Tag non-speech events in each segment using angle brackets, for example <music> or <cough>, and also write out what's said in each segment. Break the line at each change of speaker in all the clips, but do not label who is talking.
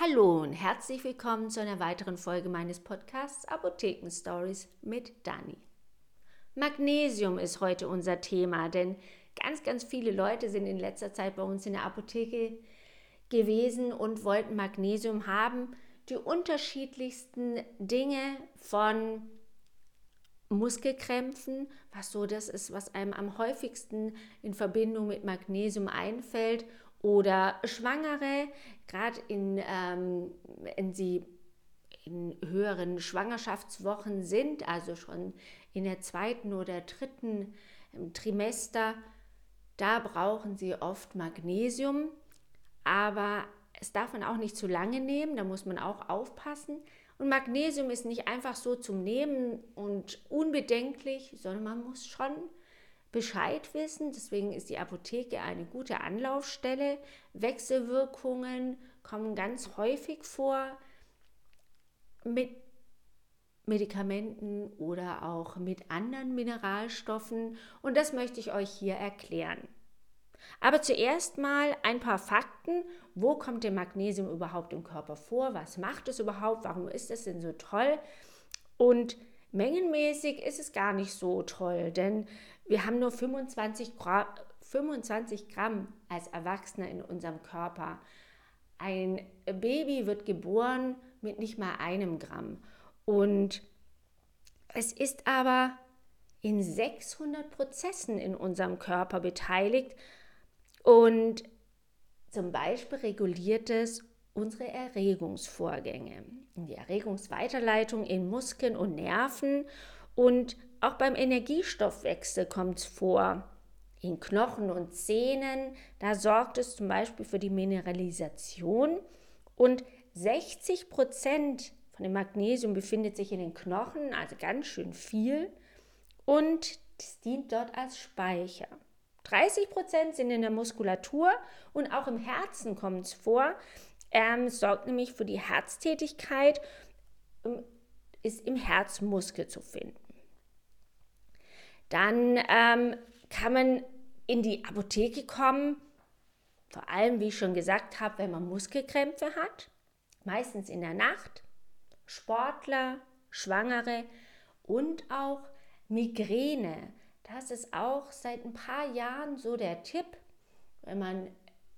Hallo und herzlich willkommen zu einer weiteren Folge meines Podcasts Apotheken Stories mit Dani. Magnesium ist heute unser Thema, denn ganz, ganz viele Leute sind in letzter Zeit bei uns in der Apotheke gewesen und wollten Magnesium haben. Die unterschiedlichsten Dinge von Muskelkrämpfen, was so das ist, was einem am häufigsten in Verbindung mit Magnesium einfällt oder Schwangere, gerade in, ähm, wenn sie in höheren Schwangerschaftswochen sind, also schon in der zweiten oder dritten ähm, Trimester, da brauchen sie oft Magnesium, aber es darf man auch nicht zu lange nehmen, da muss man auch aufpassen. Und Magnesium ist nicht einfach so zum Nehmen und unbedenklich, sondern man muss schon Bescheid wissen. Deswegen ist die Apotheke eine gute Anlaufstelle. Wechselwirkungen kommen ganz häufig vor mit Medikamenten oder auch mit anderen Mineralstoffen. Und das möchte ich euch hier erklären. Aber zuerst mal ein paar Fakten. Wo kommt der Magnesium überhaupt im Körper vor? Was macht es überhaupt? Warum ist es denn so toll? Und mengenmäßig ist es gar nicht so toll, denn wir haben nur 25 Gramm, 25 Gramm als Erwachsene in unserem Körper. Ein Baby wird geboren mit nicht mal einem Gramm. Und es ist aber in 600 Prozessen in unserem Körper beteiligt. Und zum Beispiel reguliert es unsere Erregungsvorgänge, die Erregungsweiterleitung in Muskeln und Nerven und auch beim Energiestoffwechsel kommt es vor. In Knochen und Zähnen, da sorgt es zum Beispiel für die Mineralisation und 60 Prozent von dem Magnesium befindet sich in den Knochen, also ganz schön viel und es dient dort als Speicher. 30 Prozent sind in der Muskulatur und auch im Herzen kommt es vor. Ähm, sorgt nämlich für die Herztätigkeit, ähm, ist im Herzmuskel zu finden. Dann ähm, kann man in die Apotheke kommen, vor allem, wie ich schon gesagt habe, wenn man Muskelkrämpfe hat, meistens in der Nacht, Sportler, Schwangere und auch Migräne. Das ist auch seit ein paar Jahren so der Tipp, wenn man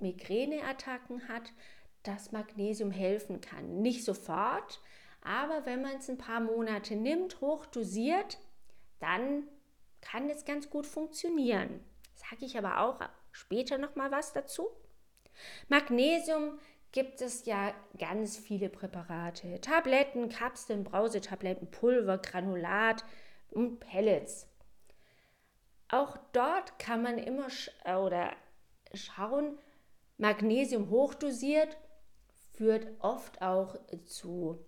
Migräneattacken hat, dass Magnesium helfen kann. Nicht sofort, aber wenn man es ein paar Monate nimmt, hochdosiert, dann kann es ganz gut funktionieren. Sage ich aber auch später noch mal was dazu. Magnesium gibt es ja ganz viele Präparate. Tabletten, Kapseln, Brausetabletten, Pulver, Granulat und Pellets. Auch dort kann man immer sch oder schauen, Magnesium hochdosiert führt oft auch zu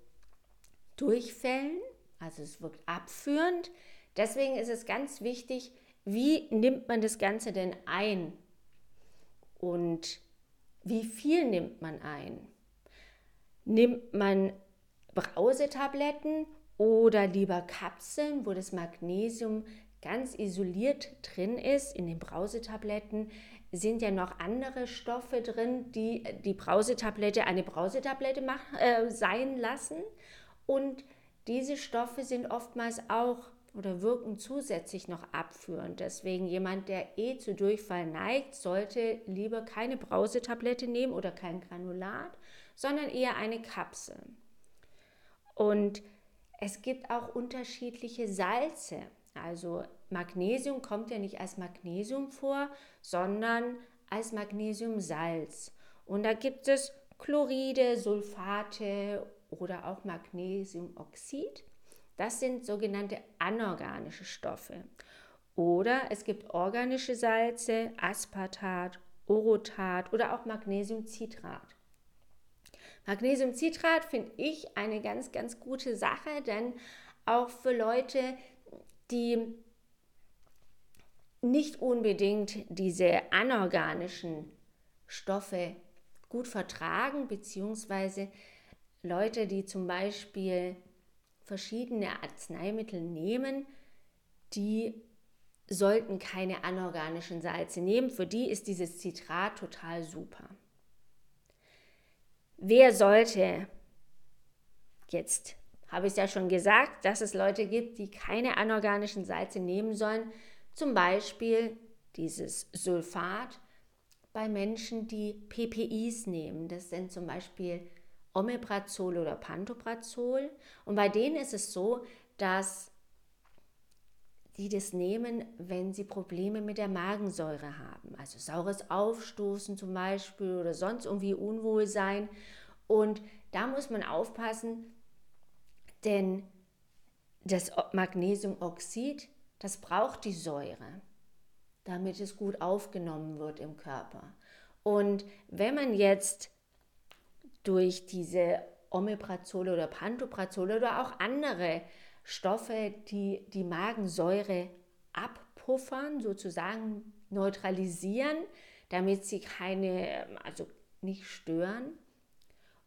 Durchfällen, also es wirkt abführend. Deswegen ist es ganz wichtig, wie nimmt man das Ganze denn ein und wie viel nimmt man ein? Nimmt man Brausetabletten oder lieber Kapseln, wo das Magnesium ganz isoliert drin ist. In den Brausetabletten sind ja noch andere Stoffe drin, die die Brausetablette eine Brausetablette mach, äh, sein lassen. Und diese Stoffe sind oftmals auch oder wirken zusätzlich noch abführend. Deswegen jemand, der eh zu Durchfall neigt, sollte lieber keine Brausetablette nehmen oder kein Granulat, sondern eher eine Kapsel. Und es gibt auch unterschiedliche Salze. Also Magnesium kommt ja nicht als Magnesium vor, sondern als Magnesiumsalz. Und da gibt es Chloride, Sulfate oder auch Magnesiumoxid. Das sind sogenannte anorganische Stoffe. Oder es gibt organische Salze, Aspartat, Orotat oder auch Magnesiumcitrat. Magnesiumcitrat finde ich eine ganz, ganz gute Sache, denn auch für Leute, die nicht unbedingt diese anorganischen Stoffe gut vertragen, beziehungsweise Leute, die zum Beispiel verschiedene Arzneimittel nehmen, die sollten keine anorganischen Salze nehmen. Für die ist dieses Zitrat total super. wer sollte jetzt, habe ich es ja schon gesagt, dass es Leute gibt, die keine anorganischen Salze nehmen sollen, zum Beispiel dieses Sulfat bei Menschen, die PPIs nehmen. Das sind zum Beispiel Omeprazol oder Pantoprazol. Und bei denen ist es so, dass die das nehmen, wenn sie Probleme mit der Magensäure haben. Also saures Aufstoßen zum Beispiel oder sonst irgendwie Unwohlsein. Und da muss man aufpassen, denn das Magnesiumoxid, das braucht die Säure, damit es gut aufgenommen wird im Körper. Und wenn man jetzt durch diese Omeprazole oder Pantoprazole oder auch andere Stoffe, die die Magensäure abpuffern, sozusagen neutralisieren, damit sie keine, also nicht stören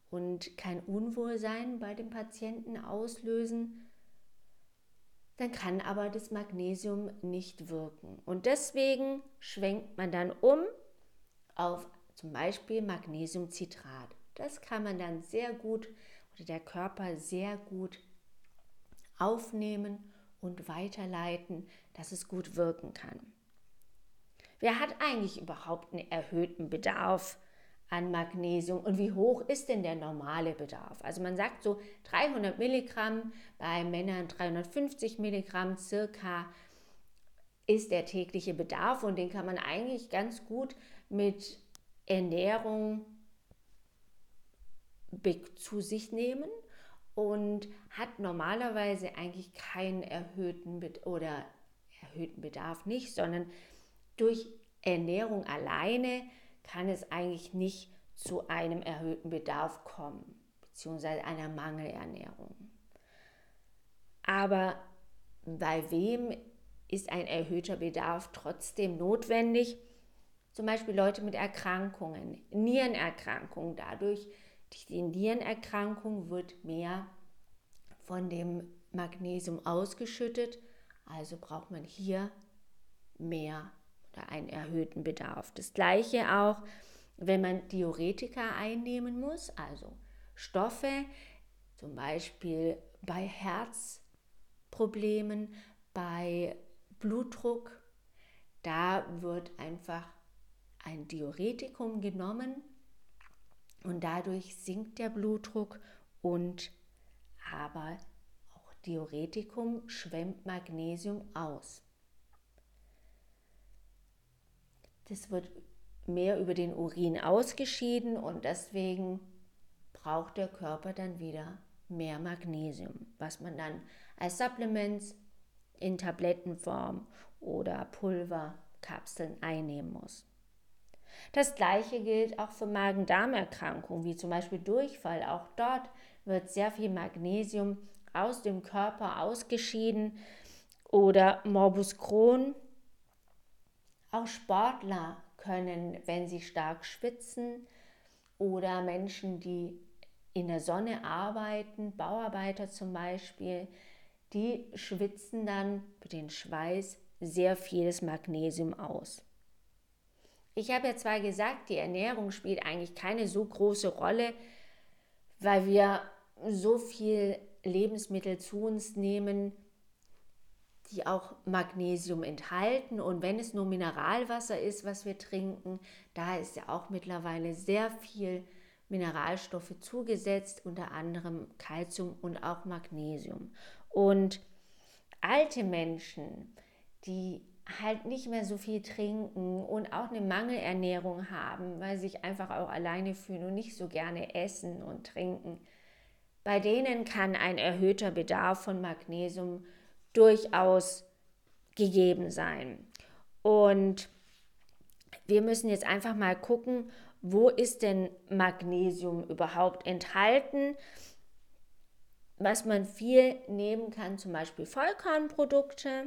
und kein Unwohlsein bei dem Patienten auslösen, dann kann aber das Magnesium nicht wirken. Und deswegen schwenkt man dann um auf zum Beispiel Magnesiumcitrat. Das kann man dann sehr gut oder der Körper sehr gut aufnehmen und weiterleiten, dass es gut wirken kann. Wer hat eigentlich überhaupt einen erhöhten Bedarf an Magnesium und wie hoch ist denn der normale Bedarf? Also man sagt so 300 Milligramm, bei Männern 350 Milligramm circa ist der tägliche Bedarf und den kann man eigentlich ganz gut mit Ernährung zu sich nehmen und hat normalerweise eigentlich keinen erhöhten oder erhöhten Bedarf nicht, sondern durch Ernährung alleine kann es eigentlich nicht zu einem erhöhten Bedarf kommen, beziehungsweise einer Mangelernährung. Aber bei wem ist ein erhöhter Bedarf trotzdem notwendig? Zum Beispiel Leute mit Erkrankungen, Nierenerkrankungen. Dadurch die Nierenerkrankung wird mehr von dem Magnesium ausgeschüttet, also braucht man hier mehr oder einen erhöhten Bedarf. Das gleiche auch, wenn man Diuretika einnehmen muss, also Stoffe, zum Beispiel bei Herzproblemen, bei Blutdruck, da wird einfach ein Diuretikum genommen und dadurch sinkt der Blutdruck und aber auch Diuretikum schwemmt Magnesium aus. Das wird mehr über den Urin ausgeschieden und deswegen braucht der Körper dann wieder mehr Magnesium, was man dann als Supplements in Tablettenform oder Pulverkapseln einnehmen muss. Das gleiche gilt auch für Magen-Darm-Erkrankungen, wie zum Beispiel Durchfall. Auch dort wird sehr viel Magnesium aus dem Körper ausgeschieden oder Morbus Crohn. Auch Sportler können, wenn sie stark schwitzen oder Menschen, die in der Sonne arbeiten, Bauarbeiter zum Beispiel, die schwitzen dann mit dem Schweiß sehr vieles Magnesium aus. Ich habe ja zwar gesagt, die Ernährung spielt eigentlich keine so große Rolle, weil wir so viel Lebensmittel zu uns nehmen, die auch Magnesium enthalten. Und wenn es nur Mineralwasser ist, was wir trinken, da ist ja auch mittlerweile sehr viel Mineralstoffe zugesetzt, unter anderem Kalzium und auch Magnesium. Und alte Menschen, die halt nicht mehr so viel trinken und auch eine Mangelernährung haben, weil sie sich einfach auch alleine fühlen und nicht so gerne essen und trinken. Bei denen kann ein erhöhter Bedarf von Magnesium durchaus gegeben sein. Und wir müssen jetzt einfach mal gucken, wo ist denn Magnesium überhaupt enthalten? Was man viel nehmen kann, zum Beispiel Vollkornprodukte,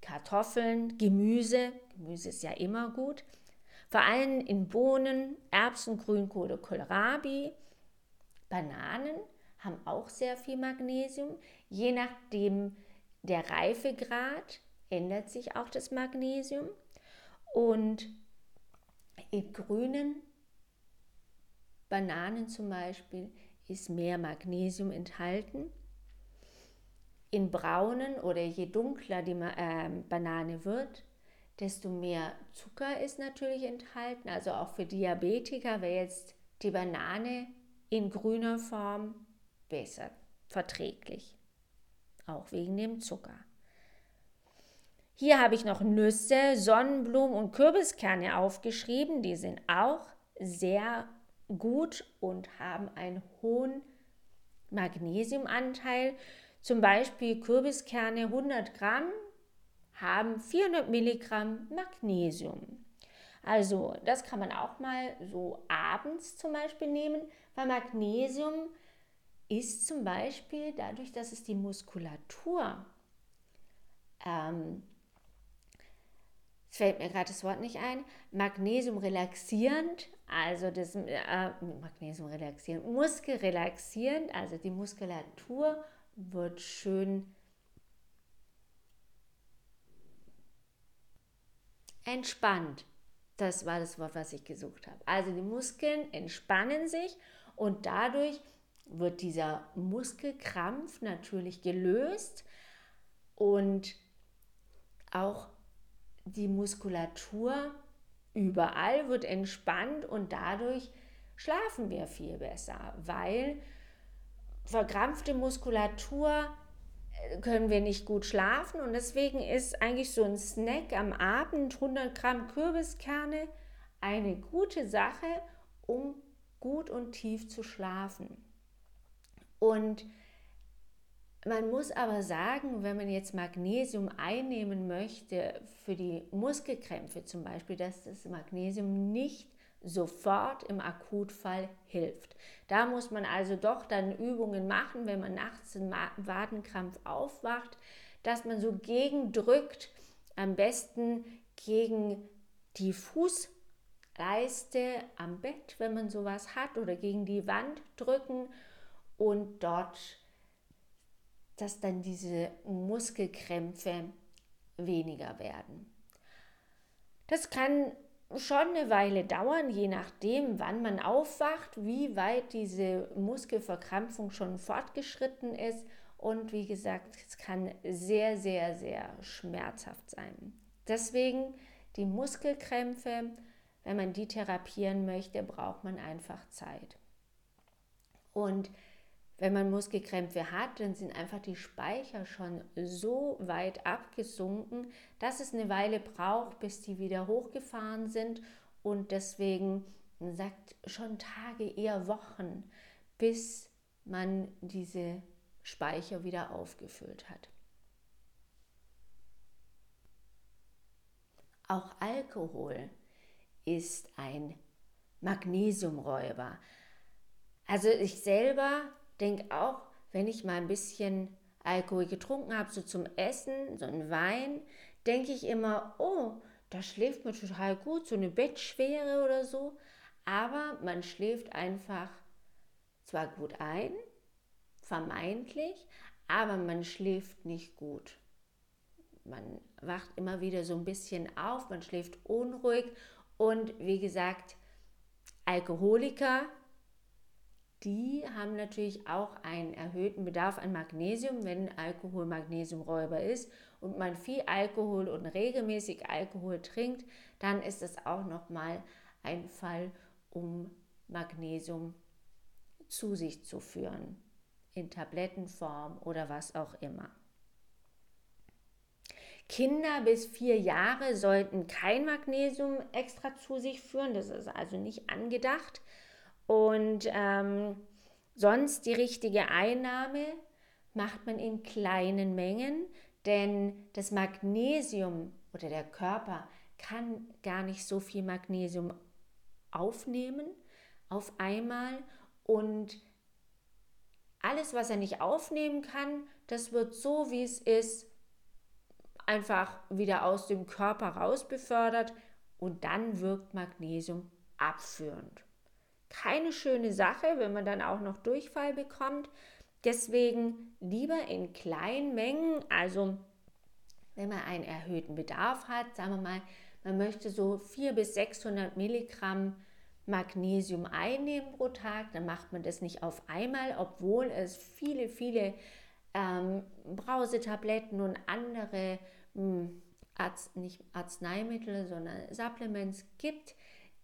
Kartoffeln, Gemüse, Gemüse ist ja immer gut, vor allem in Bohnen, Erbsen, Grünkohle, Kohlrabi, Bananen haben auch sehr viel Magnesium. Je nachdem der Reifegrad ändert sich auch das Magnesium. Und in grünen Bananen zum Beispiel ist mehr Magnesium enthalten. In braunen oder je dunkler die äh, Banane wird, desto mehr Zucker ist natürlich enthalten. Also auch für Diabetiker wäre jetzt die Banane in grüner Form besser verträglich. Auch wegen dem Zucker. Hier habe ich noch Nüsse, Sonnenblumen und Kürbiskerne aufgeschrieben. Die sind auch sehr gut und haben einen hohen Magnesiumanteil. Zum Beispiel Kürbiskerne 100 Gramm haben 400 Milligramm Magnesium. Also das kann man auch mal so abends zum Beispiel nehmen, weil Magnesium ist zum Beispiel dadurch, dass es die Muskulatur ähm, es fällt mir gerade das Wort nicht ein, Magnesium relaxierend, also das äh, Magnesium relaxierend, muskelrelaxierend, also die Muskulatur wird schön entspannt. Das war das Wort, was ich gesucht habe. Also die Muskeln entspannen sich und dadurch wird dieser Muskelkrampf natürlich gelöst und auch die Muskulatur überall wird entspannt und dadurch schlafen wir viel besser, weil verkrampfte Muskulatur äh, können wir nicht gut schlafen und deswegen ist eigentlich so ein Snack am Abend 100 Gramm Kürbiskerne eine gute Sache, um gut und tief zu schlafen. Und man muss aber sagen, wenn man jetzt Magnesium einnehmen möchte für die Muskelkrämpfe zum Beispiel, dass das Magnesium nicht sofort im Akutfall hilft. Da muss man also doch dann Übungen machen, wenn man nachts einen Wadenkrampf aufwacht, dass man so gegendrückt, am besten gegen die Fußleiste am Bett, wenn man sowas hat, oder gegen die Wand drücken und dort dass dann diese Muskelkrämpfe weniger werden. Das kann schon eine Weile dauern, je nachdem, wann man aufwacht, wie weit diese Muskelverkrampfung schon fortgeschritten ist. Und wie gesagt, es kann sehr, sehr, sehr schmerzhaft sein. Deswegen die Muskelkrämpfe, wenn man die therapieren möchte, braucht man einfach Zeit. Und wenn man Muskelkrämpfe hat, dann sind einfach die Speicher schon so weit abgesunken, dass es eine Weile braucht, bis die wieder hochgefahren sind. Und deswegen sagt schon Tage, eher Wochen, bis man diese Speicher wieder aufgefüllt hat. Auch Alkohol ist ein Magnesiumräuber. Also ich selber denke auch, wenn ich mal ein bisschen Alkohol getrunken habe, so zum Essen, so ein Wein, denke ich immer, oh, da schläft man total gut, so eine Bettschwere oder so. Aber man schläft einfach zwar gut ein, vermeintlich, aber man schläft nicht gut. Man wacht immer wieder so ein bisschen auf, man schläft unruhig und wie gesagt, Alkoholiker die haben natürlich auch einen erhöhten Bedarf an Magnesium, wenn Alkohol Magnesiumräuber ist und man viel Alkohol und regelmäßig Alkohol trinkt, dann ist es auch nochmal ein Fall, um Magnesium zu sich zu führen, in Tablettenform oder was auch immer. Kinder bis vier Jahre sollten kein Magnesium extra zu sich führen, das ist also nicht angedacht. Und ähm, sonst die richtige Einnahme macht man in kleinen Mengen, denn das Magnesium oder der Körper kann gar nicht so viel Magnesium aufnehmen auf einmal. Und alles, was er nicht aufnehmen kann, das wird so, wie es ist, einfach wieder aus dem Körper raus befördert und dann wirkt Magnesium abführend keine schöne Sache, wenn man dann auch noch Durchfall bekommt. Deswegen lieber in kleinen Mengen, also wenn man einen erhöhten Bedarf hat, sagen wir mal, man möchte so 400 bis 600 Milligramm Magnesium einnehmen pro Tag, dann macht man das nicht auf einmal, obwohl es viele, viele ähm, Brausetabletten und andere mh, hm, Arzt, nicht Arzneimittel, sondern Supplements gibt,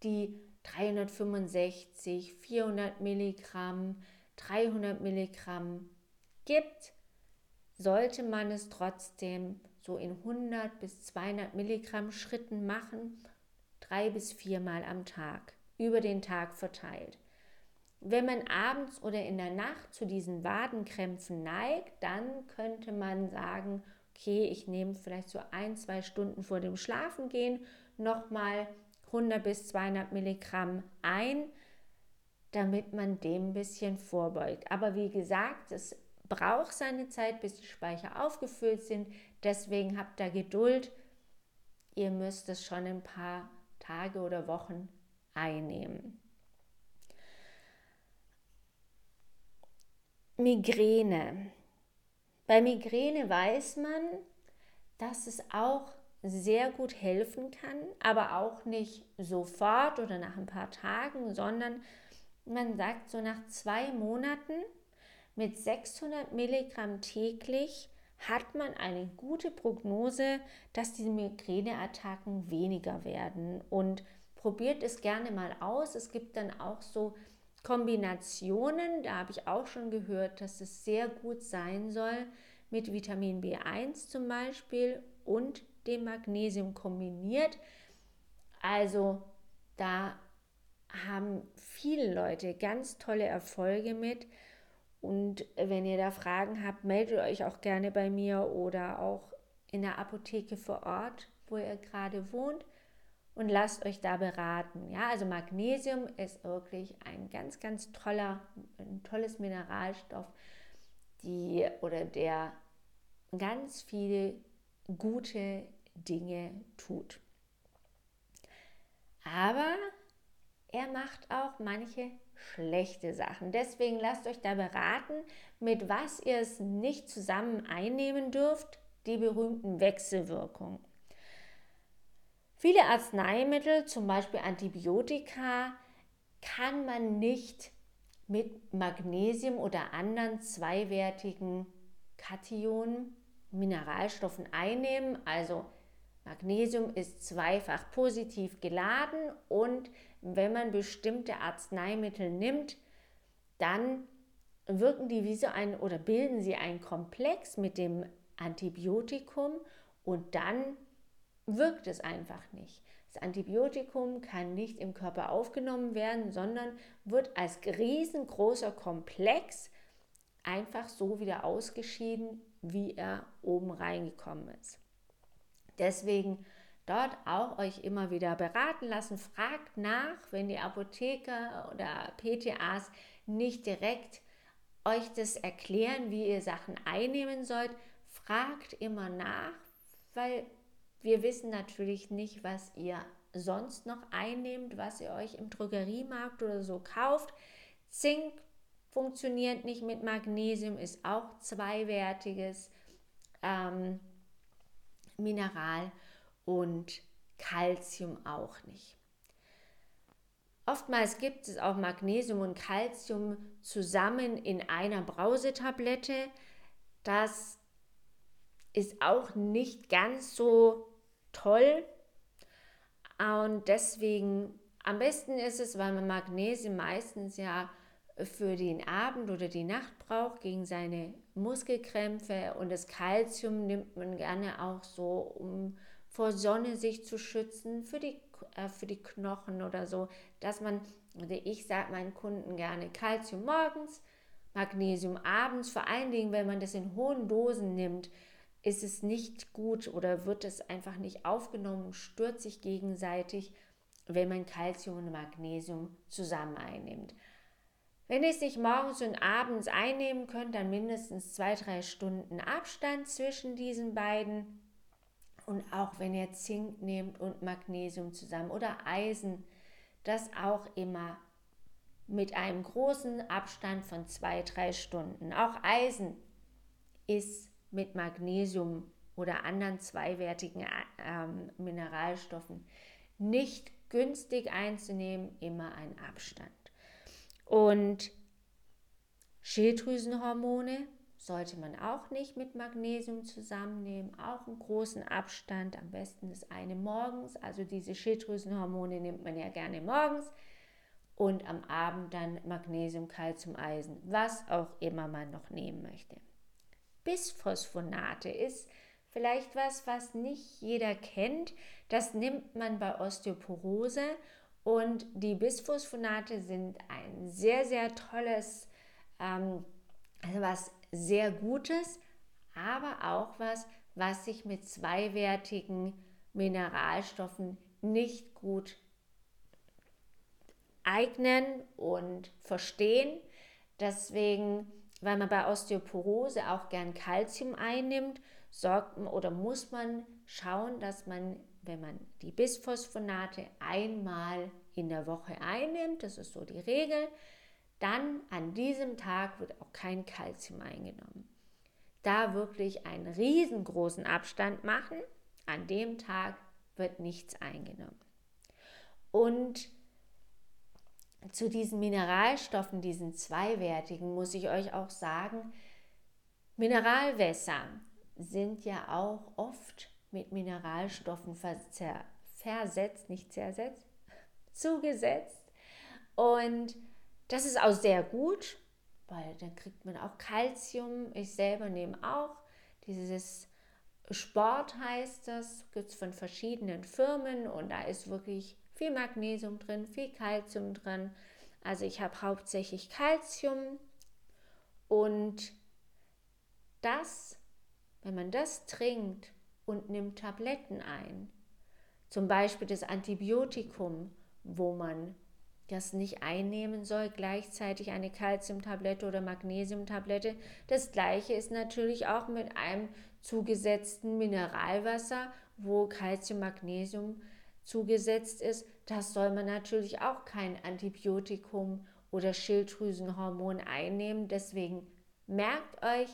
die 365, 400 Milligramm, 300 Milligramm gibt, sollte man es trotzdem so in 100 bis 200 Milligramm Schritten machen, drei bis viermal am Tag, über den Tag verteilt. Wenn man abends oder in der Nacht zu diesen Wadenkrämpfen neigt, dann könnte man sagen, okay, ich nehme vielleicht so ein, zwei Stunden vor dem Schlafengehen nochmal 100 bis 200 Milligramm ein, damit man dem ein bisschen vorbeugt. Aber wie gesagt, es braucht seine Zeit, bis die Speicher aufgefüllt sind. Deswegen habt da Geduld. Ihr müsst es schon ein paar Tage oder Wochen einnehmen. Migräne. Bei Migräne weiß man, dass es auch sehr gut helfen kann, aber auch nicht sofort oder nach ein paar Tagen, sondern man sagt so nach zwei Monaten mit 600 Milligramm täglich hat man eine gute Prognose, dass diese Migräneattacken weniger werden. Und probiert es gerne mal aus. Es gibt dann auch so Kombinationen, da habe ich auch schon gehört, dass es sehr gut sein soll mit Vitamin B1 zum Beispiel und dem Magnesium kombiniert. Also da haben viele Leute ganz tolle Erfolge mit. Und wenn ihr da Fragen habt, meldet euch auch gerne bei mir oder auch in der Apotheke vor Ort, wo ihr gerade wohnt und lasst euch da beraten. Ja, also Magnesium ist wirklich ein ganz, ganz toller, ein tolles Mineralstoff, die oder der ganz viele gute Dinge tut. Aber er macht auch manche schlechte Sachen. Deswegen lasst euch da beraten, mit was ihr es nicht zusammen einnehmen dürft, die berühmten Wechselwirkungen. Viele Arzneimittel, zum Beispiel Antibiotika, kann man nicht mit Magnesium oder anderen zweiwertigen Kationen, Mineralstoffen einnehmen. Also Magnesium ist zweifach positiv geladen und wenn man bestimmte Arzneimittel nimmt, dann wirken die wie so ein oder bilden sie einen Komplex mit dem Antibiotikum und dann wirkt es einfach nicht. Das Antibiotikum kann nicht im Körper aufgenommen werden, sondern wird als riesengroßer Komplex einfach so wieder ausgeschieden, wie er oben reingekommen ist. Deswegen dort auch euch immer wieder beraten lassen. Fragt nach, wenn die Apotheker oder PTAs nicht direkt euch das erklären, wie ihr Sachen einnehmen sollt. Fragt immer nach, weil wir wissen natürlich nicht, was ihr sonst noch einnehmt, was ihr euch im Drogeriemarkt oder so kauft. Zink funktioniert nicht mit Magnesium, ist auch zweiwertiges ähm, Mineral und Calcium auch nicht. Oftmals gibt es auch Magnesium und Calcium zusammen in einer Brausetablette. Das ist auch nicht ganz so toll. Und deswegen am besten ist es, weil man Magnesium meistens ja für den Abend oder die Nacht braucht gegen seine Muskelkrämpfe und das Kalzium nimmt man gerne auch so, um vor Sonne sich zu schützen, für die, äh, für die Knochen oder so, dass man, also ich sage meinen Kunden gerne Kalzium morgens, Magnesium abends, vor allen Dingen, wenn man das in hohen Dosen nimmt, ist es nicht gut oder wird es einfach nicht aufgenommen, stört sich gegenseitig, wenn man Kalzium und Magnesium zusammen einnimmt. Wenn ihr es nicht morgens und abends einnehmen könnt, dann mindestens zwei, drei Stunden Abstand zwischen diesen beiden. Und auch wenn ihr Zink nehmt und Magnesium zusammen oder Eisen, das auch immer mit einem großen Abstand von zwei, drei Stunden. Auch Eisen ist mit Magnesium oder anderen zweiwertigen ähm, Mineralstoffen nicht günstig einzunehmen, immer ein Abstand. Und Schilddrüsenhormone sollte man auch nicht mit Magnesium zusammennehmen, auch einen großen Abstand, am besten das eine morgens, also diese Schilddrüsenhormone nimmt man ja gerne morgens und am Abend dann Magnesium, Calcium, Eisen, was auch immer man noch nehmen möchte. Bisphosphonate ist vielleicht was, was nicht jeder kennt. Das nimmt man bei Osteoporose und die Bisphosphonate sind ein sehr, sehr tolles, ähm, also was sehr Gutes, aber auch was, was sich mit zweiwertigen Mineralstoffen nicht gut eignen und verstehen. Deswegen, weil man bei Osteoporose auch gern Kalzium einnimmt, sorgt man oder muss man schauen, dass man, wenn man die Bisphosphonate einmal in der Woche einnimmt, das ist so die Regel, dann an diesem Tag wird auch kein Kalzium eingenommen. Da wirklich einen riesengroßen Abstand machen, an dem Tag wird nichts eingenommen. Und zu diesen Mineralstoffen, diesen zweiwertigen, muss ich euch auch sagen, Mineralwässer sind ja auch oft mit Mineralstoffen versetzt, nicht zersetzt, <laughs> zugesetzt. Und das ist auch sehr gut, weil dann kriegt man auch Kalzium. Ich selber nehme auch dieses Sport heißt das, gibt es von verschiedenen Firmen und da ist wirklich viel Magnesium drin, viel Kalzium drin. Also ich habe hauptsächlich Kalzium und das, wenn man das trinkt und nimmt Tabletten ein, zum Beispiel das Antibiotikum, wo man das nicht einnehmen soll, gleichzeitig eine Kalziumtablette oder Magnesiumtablette. Das gleiche ist natürlich auch mit einem zugesetzten Mineralwasser, wo Kalzium, Magnesium zugesetzt ist. Das soll man natürlich auch kein Antibiotikum oder Schilddrüsenhormon einnehmen. Deswegen merkt euch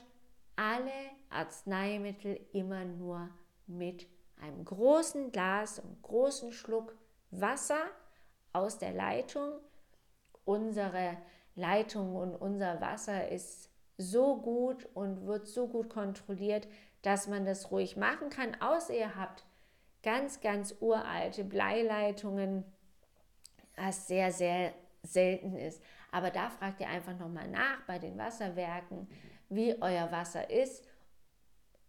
alle Arzneimittel immer nur mit einem großen Glas und großen Schluck Wasser aus der Leitung. Unsere Leitung und unser Wasser ist so gut und wird so gut kontrolliert, dass man das ruhig machen kann, außer ihr habt ganz, ganz uralte Bleileitungen, was sehr, sehr selten ist. Aber da fragt ihr einfach nochmal nach bei den Wasserwerken, wie euer Wasser ist.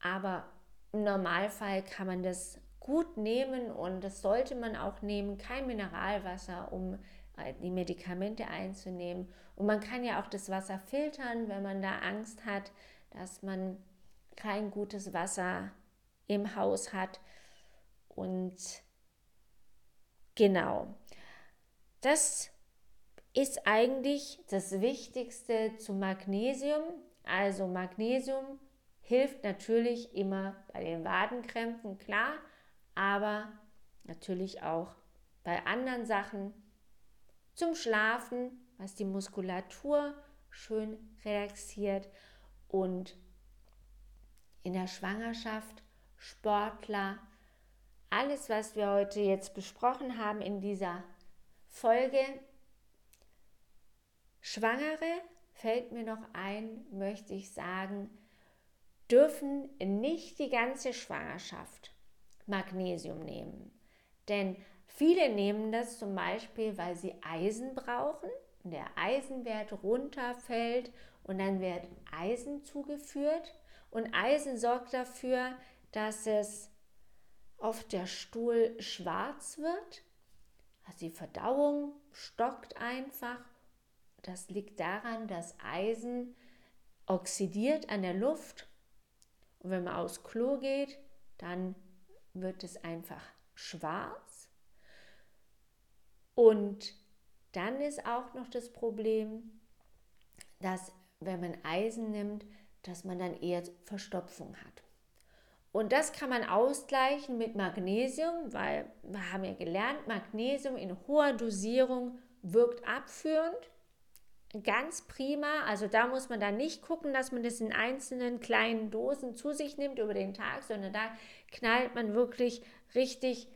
Aber im Normalfall kann man das gut nehmen und das sollte man auch nehmen, kein Mineralwasser, um äh, die Medikamente einzunehmen. Und man kann ja auch das Wasser filtern, wenn man da Angst hat, dass man kein gutes Wasser im Haus hat. Und genau, das ist eigentlich das Wichtigste zu Magnesium. Also Magnesium hilft natürlich immer bei den Wadenkrämpfen, klar, aber natürlich auch bei anderen Sachen zum Schlafen, was die Muskulatur schön relaxiert und in der Schwangerschaft, Sportler, alles, was wir heute jetzt besprochen haben in dieser Folge. Schwangere, fällt mir noch ein, möchte ich sagen, dürfen nicht die ganze Schwangerschaft Magnesium nehmen. Denn viele nehmen das zum Beispiel, weil sie Eisen brauchen und der Eisenwert runterfällt und dann wird Eisen zugeführt. Und Eisen sorgt dafür, dass es auf der Stuhl schwarz wird. Also die Verdauung stockt einfach. Das liegt daran, dass Eisen oxidiert an der Luft. Und wenn man aufs Klo geht, dann wird es einfach schwarz. Und dann ist auch noch das Problem, dass wenn man Eisen nimmt, dass man dann eher Verstopfung hat. Und das kann man ausgleichen mit Magnesium, weil wir haben ja gelernt, Magnesium in hoher Dosierung wirkt abführend. Ganz prima. Also da muss man dann nicht gucken, dass man das in einzelnen kleinen Dosen zu sich nimmt über den Tag, sondern da knallt man wirklich richtig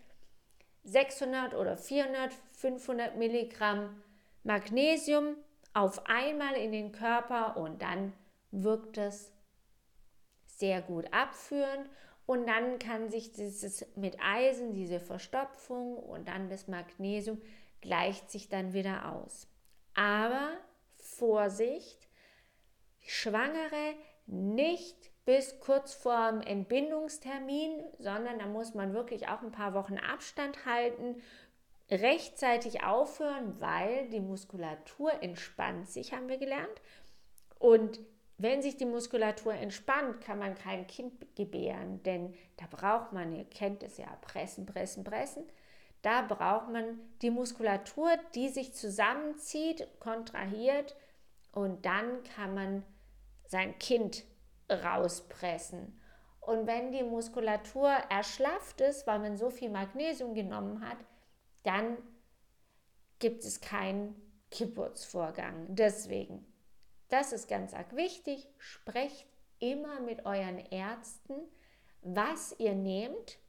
600 oder 400, 500 Milligramm Magnesium auf einmal in den Körper und dann wirkt es sehr gut abführend und dann kann sich dieses mit Eisen, diese Verstopfung und dann das Magnesium gleicht sich dann wieder aus. Aber Vorsicht, Schwangere nicht bis kurz vor dem Entbindungstermin, sondern da muss man wirklich auch ein paar Wochen Abstand halten, rechtzeitig aufhören, weil die Muskulatur entspannt sich, haben wir gelernt. Und wenn sich die Muskulatur entspannt, kann man kein Kind gebären, denn da braucht man, ihr kennt es ja, pressen, pressen, pressen. Da braucht man die Muskulatur, die sich zusammenzieht, kontrahiert und dann kann man sein Kind rauspressen. Und wenn die Muskulatur erschlafft ist, weil man so viel Magnesium genommen hat, dann gibt es keinen Geburtsvorgang. Deswegen, das ist ganz arg wichtig, sprecht immer mit euren Ärzten, was ihr nehmt,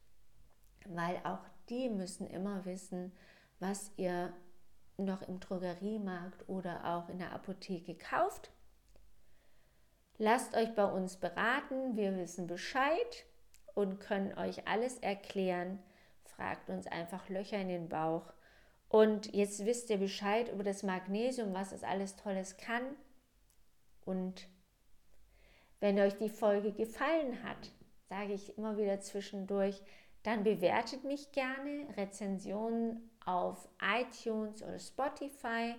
weil auch die müssen immer wissen, was ihr noch im Drogeriemarkt oder auch in der Apotheke kauft. Lasst euch bei uns beraten, wir wissen Bescheid und können euch alles erklären. Fragt uns einfach Löcher in den Bauch. Und jetzt wisst ihr Bescheid über das Magnesium, was es alles Tolles kann. Und wenn euch die Folge gefallen hat, sage ich immer wieder zwischendurch, dann bewertet mich gerne. Rezensionen auf iTunes oder Spotify.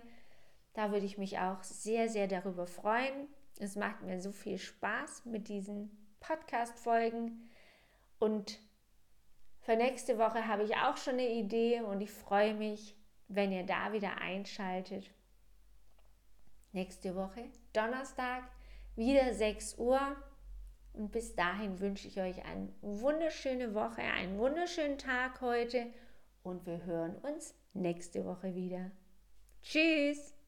Da würde ich mich auch sehr, sehr darüber freuen. Es macht mir so viel Spaß mit diesen Podcast-Folgen. Und für nächste Woche habe ich auch schon eine Idee und ich freue mich, wenn ihr da wieder einschaltet. Nächste Woche, Donnerstag, wieder 6 Uhr. Und bis dahin wünsche ich euch eine wunderschöne Woche, einen wunderschönen Tag heute und wir hören uns nächste Woche wieder. Tschüss!